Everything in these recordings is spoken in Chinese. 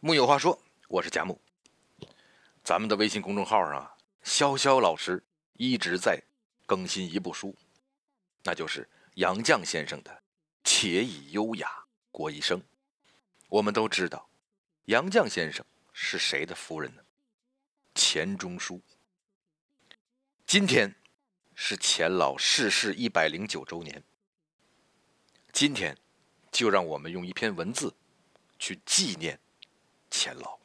木有话说，我是贾木。咱们的微信公众号上，潇潇老师一直在更新一部书，那就是杨绛先生的《且以优雅过一生》。我们都知道，杨绛先生是谁的夫人呢？钱钟书。今天是钱老逝世一百零九周年。今天，就让我们用一篇文字去纪念。钱老，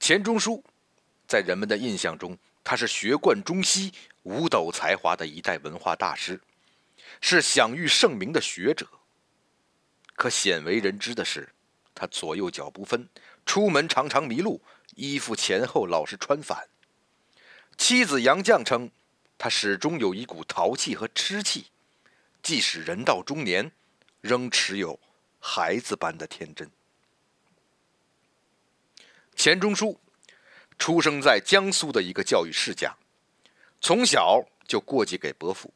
钱钟书，在人们的印象中，他是学贯中西、五斗才华的一代文化大师，是享誉盛名的学者。可鲜为人知的是，他左右脚不分，出门常常迷路，衣服前后老是穿反。妻子杨绛称，他始终有一股淘气和痴气，即使人到中年，仍持有孩子般的天真。钱钟书出生在江苏的一个教育世家，从小就过继给伯父，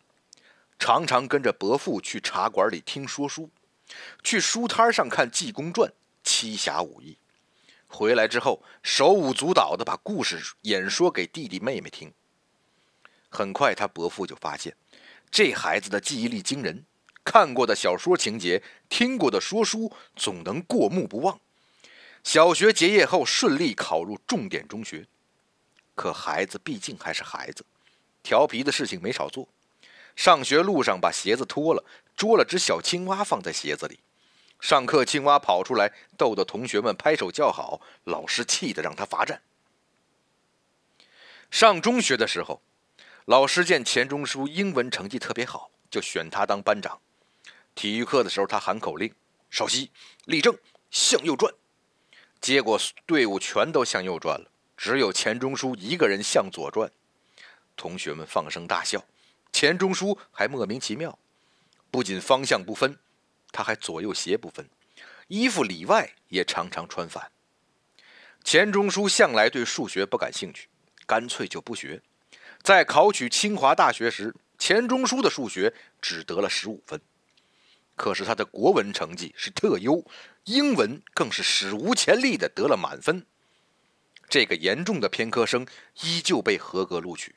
常常跟着伯父去茶馆里听说书，去书摊上看《济公传》《七侠五义》，回来之后手舞足蹈的把故事演说给弟弟妹妹听。很快，他伯父就发现这孩子的记忆力惊人，看过的小说情节、听过的说书总能过目不忘。小学结业后，顺利考入重点中学。可孩子毕竟还是孩子，调皮的事情没少做。上学路上把鞋子脱了，捉了只小青蛙放在鞋子里。上课，青蛙跑出来，逗得同学们拍手叫好。老师气得让他罚站。上中学的时候，老师见钱钟书英文成绩特别好，就选他当班长。体育课的时候，他喊口令：稍息，立正，向右转。结果队伍全都向右转了，只有钱钟书一个人向左转。同学们放声大笑，钱钟书还莫名其妙，不仅方向不分，他还左右斜不分，衣服里外也常常穿反。钱钟书向来对数学不感兴趣，干脆就不学。在考取清华大学时，钱钟书的数学只得了十五分。可是他的国文成绩是特优，英文更是史无前例的得了满分。这个严重的偏科生依旧被合格录取，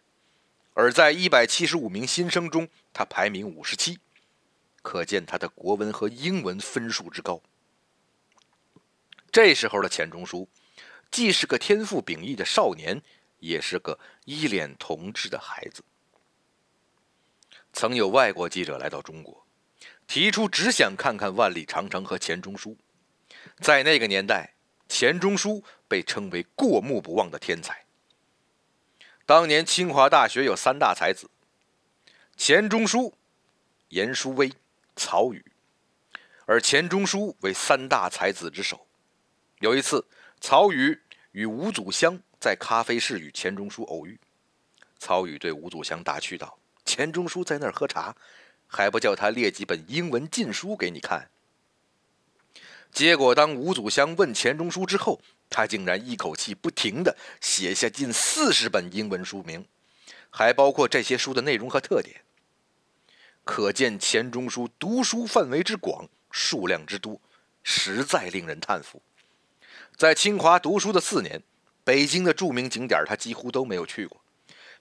而在一百七十五名新生中，他排名五十七，可见他的国文和英文分数之高。这时候的钱钟书，既是个天赋秉异的少年，也是个一脸童稚的孩子。曾有外国记者来到中国。提出只想看看万里长城和钱钟书，在那个年代，钱钟书被称为过目不忘的天才。当年清华大学有三大才子：钱钟书、颜殊威、曹禺，而钱钟书为三大才子之首。有一次，曹禺与吴祖湘在咖啡室与钱钟书偶遇，曹禺对吴祖湘打趣道：“钱钟书在那儿喝茶。”还不叫他列几本英文禁书给你看？结果当吴祖香问钱钟书之后，他竟然一口气不停的写下近四十本英文书名，还包括这些书的内容和特点。可见钱钟书读书范围之广，数量之多，实在令人叹服。在清华读书的四年，北京的著名景点他几乎都没有去过，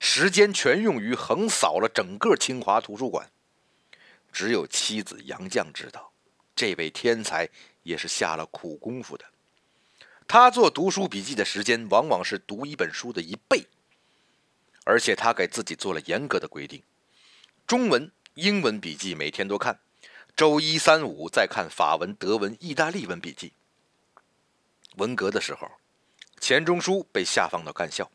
时间全用于横扫了整个清华图书馆。只有妻子杨绛知道，这位天才也是下了苦功夫的。他做读书笔记的时间往往是读一本书的一倍，而且他给自己做了严格的规定：中文、英文笔记每天都看，周一、三、五再看法文、德文、意大利文笔记。文革的时候，钱钟书被下放到干校，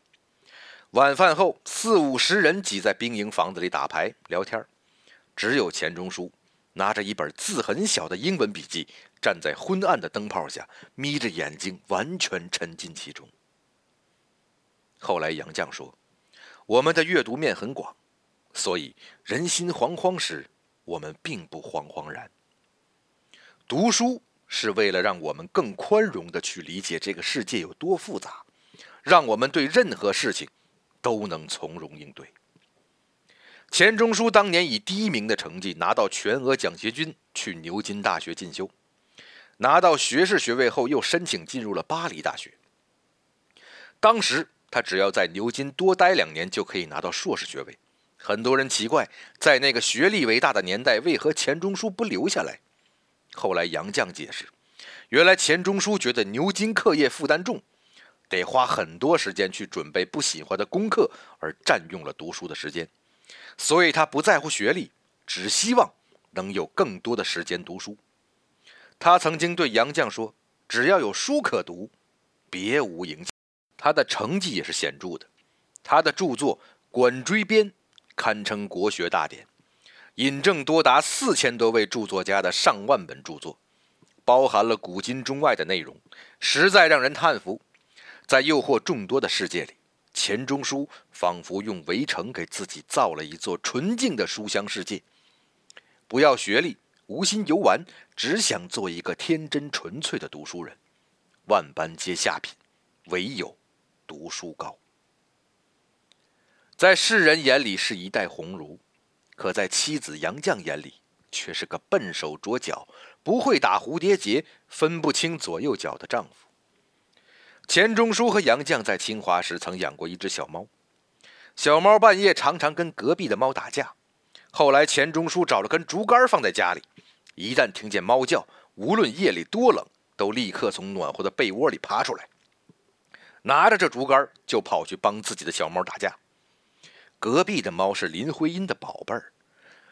晚饭后四五十人挤在兵营房子里打牌聊天只有钱钟书拿着一本字很小的英文笔记，站在昏暗的灯泡下，眯着眼睛，完全沉浸其中。后来杨绛说：“我们的阅读面很广，所以人心惶惶时，我们并不惶惶然。读书是为了让我们更宽容的去理解这个世界有多复杂，让我们对任何事情都能从容应对。”钱钟书当年以第一名的成绩拿到全额奖学金去牛津大学进修，拿到学士学位后，又申请进入了巴黎大学。当时他只要在牛津多待两年，就可以拿到硕士学位。很多人奇怪，在那个学历为大的年代，为何钱钟书不留下来？后来杨绛解释，原来钱钟书觉得牛津课业负担重，得花很多时间去准备不喜欢的功课，而占用了读书的时间，所以他不在乎学历，只希望能有更多的时间读书。他曾经对杨绛说：“只要有书可读，别无影响。”他的成绩也是显著的，他的著作《管锥编》。堪称国学大典，引证多达四千多位著作家的上万本著作，包含了古今中外的内容，实在让人叹服。在诱惑众多的世界里，钱钟书仿佛用围城给自己造了一座纯净的书香世界。不要学历，无心游玩，只想做一个天真纯粹的读书人。万般皆下品，唯有读书高。在世人眼里是一代鸿儒，可在妻子杨绛眼里却是个笨手拙脚、不会打蝴蝶结、分不清左右脚的丈夫。钱钟书和杨绛在清华时曾养过一只小猫，小猫半夜常常跟隔壁的猫打架。后来钱钟书找了根竹竿放在家里，一旦听见猫叫，无论夜里多冷，都立刻从暖和的被窝里爬出来，拿着这竹竿就跑去帮自己的小猫打架。隔壁的猫是林徽因的宝贝儿，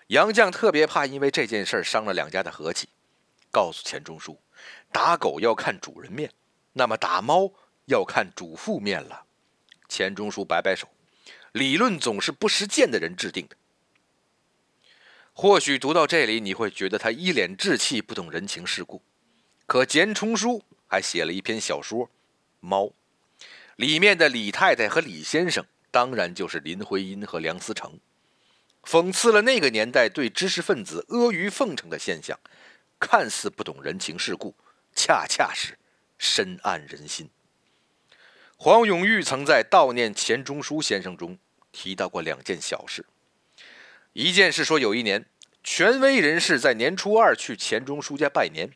杨绛特别怕因为这件事伤了两家的和气，告诉钱钟书，打狗要看主人面，那么打猫要看主妇面了。钱钟书摆摆手，理论总是不实践的人制定的。或许读到这里，你会觉得他一脸稚气，不懂人情世故。可钱钟书还写了一篇小说《猫》，里面的李太太和李先生。当然就是林徽因和梁思成，讽刺了那个年代对知识分子阿谀奉承的现象，看似不懂人情世故，恰恰是深谙人心。黄永玉曾在悼念钱钟书先生中提到过两件小事，一件事说有一年，权威人士在年初二去钱钟书家拜年，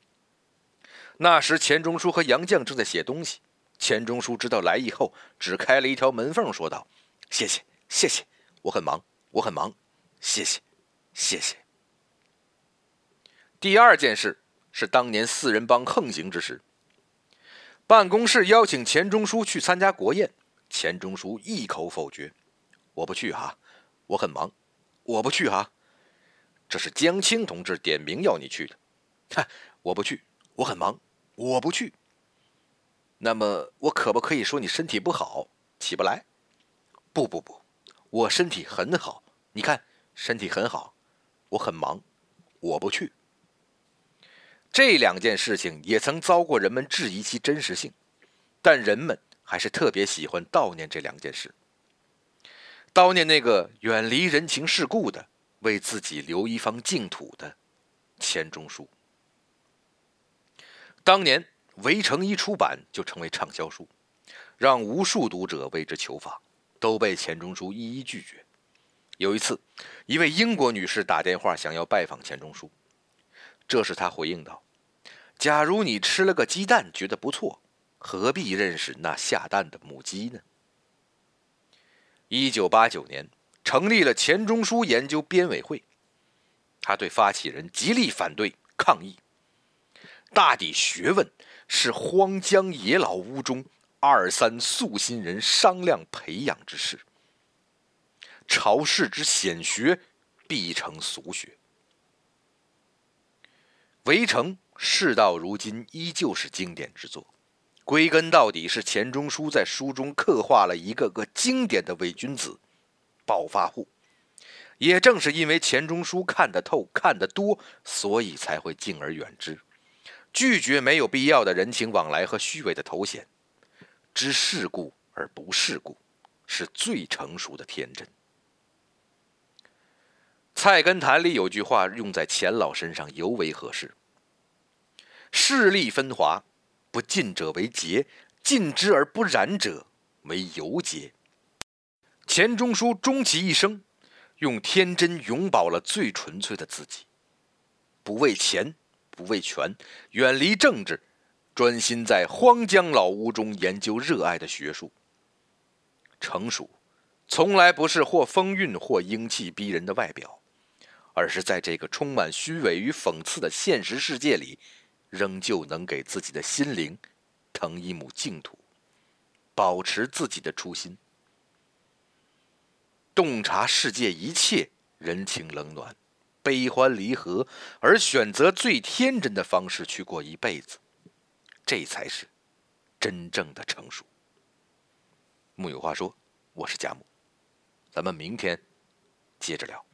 那时钱钟书和杨绛正在写东西，钱钟书知道来意后，只开了一条门缝，说道。谢谢，谢谢，我很忙，我很忙，谢谢，谢谢。第二件事是当年四人帮横行之时，办公室邀请钱钟书去参加国宴，钱钟书一口否决：“我不去哈，我很忙，我不去哈。”这是江青同志点名要你去的，哈，我不去，我很忙，我不去。那么我可不可以说你身体不好，起不来？不不不，我身体很好，你看身体很好，我很忙，我不去。这两件事情也曾遭过人们质疑其真实性，但人们还是特别喜欢悼念这两件事，悼念那个远离人情世故的、为自己留一方净土的钱钟书。当年《围城》一出版就成为畅销书，让无数读者为之求访。都被钱钟书一一拒绝。有一次，一位英国女士打电话想要拜访钱钟书，这时他回应道：“假如你吃了个鸡蛋觉得不错，何必认识那下蛋的母鸡呢？”一九八九年，成立了钱钟书研究编委会，他对发起人极力反对抗议。大抵学问是荒江野老屋中。二三素心人商量培养之事，朝世之显学必成俗学。围城事到如今依旧是经典之作，归根到底是钱钟书在书中刻画了一个个经典的伪君子、暴发户。也正是因为钱钟书看得透、看得多，所以才会敬而远之，拒绝没有必要的人情往来和虚伪的头衔。知世故而不世故，是最成熟的天真。《菜根谭》里有句话用在钱老身上尤为合适：“势力分华，不进者为节，进之而不染者为尤节。”钱钟书终其一生，用天真永葆了最纯粹的自己，不为钱，不为权，远离政治，专心在荒江老屋中研究热爱的学术。成熟，从来不是或风韵或英气逼人的外表，而是在这个充满虚伪与讽刺的现实世界里，仍旧能给自己的心灵腾一亩净土，保持自己的初心，洞察世界一切人情冷暖。悲欢离合，而选择最天真的方式去过一辈子，这才是真正的成熟。木有话说，我是贾木，咱们明天接着聊。